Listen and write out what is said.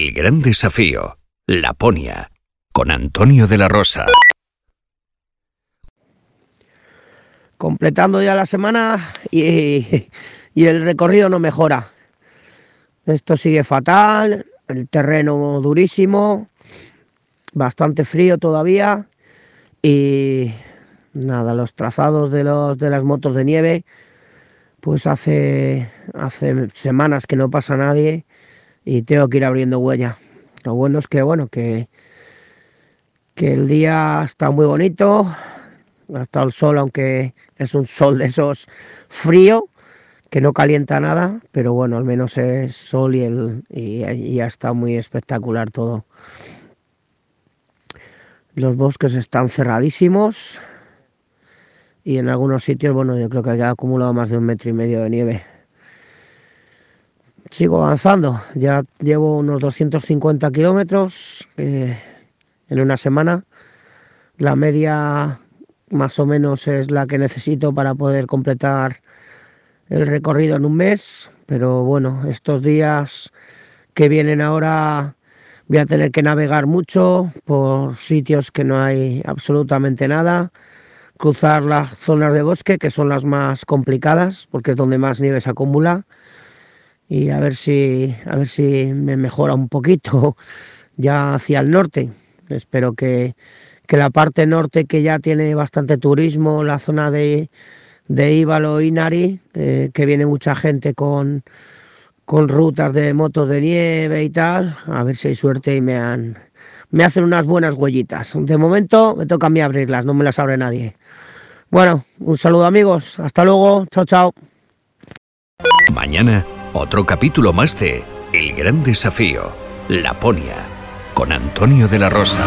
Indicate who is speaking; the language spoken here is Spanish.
Speaker 1: El gran desafío, Laponia, con Antonio de la Rosa.
Speaker 2: Completando ya la semana y, y el recorrido no mejora. Esto sigue fatal, el terreno durísimo, bastante frío todavía y nada, los trazados de, los, de las motos de nieve, pues hace, hace semanas que no pasa nadie y tengo que ir abriendo huella. Lo bueno es que, bueno, que, que el día está muy bonito, hasta el sol, aunque es un sol de esos frío, que no calienta nada, pero bueno, al menos es sol y, el, y, y ya está muy espectacular todo. Los bosques están cerradísimos y en algunos sitios, bueno, yo creo que ha acumulado más de un metro y medio de nieve. Sigo avanzando, ya llevo unos 250 kilómetros eh, en una semana. La media más o menos es la que necesito para poder completar el recorrido en un mes, pero bueno, estos días que vienen ahora voy a tener que navegar mucho por sitios que no hay absolutamente nada, cruzar las zonas de bosque que son las más complicadas porque es donde más nieve se acumula y a ver si a ver si me mejora un poquito ya hacia el norte. Espero que, que la parte norte que ya tiene bastante turismo, la zona de de Íbalo y Nari, eh, que viene mucha gente con, con rutas de motos de nieve y tal, a ver si hay suerte y me, han, me hacen unas buenas huellitas. De momento me toca a mí abrirlas, no me las abre nadie. Bueno, un saludo amigos, hasta luego, chao chao.
Speaker 1: Mañana, otro capítulo más de El Gran Desafío, Laponia, con Antonio de la Rosa.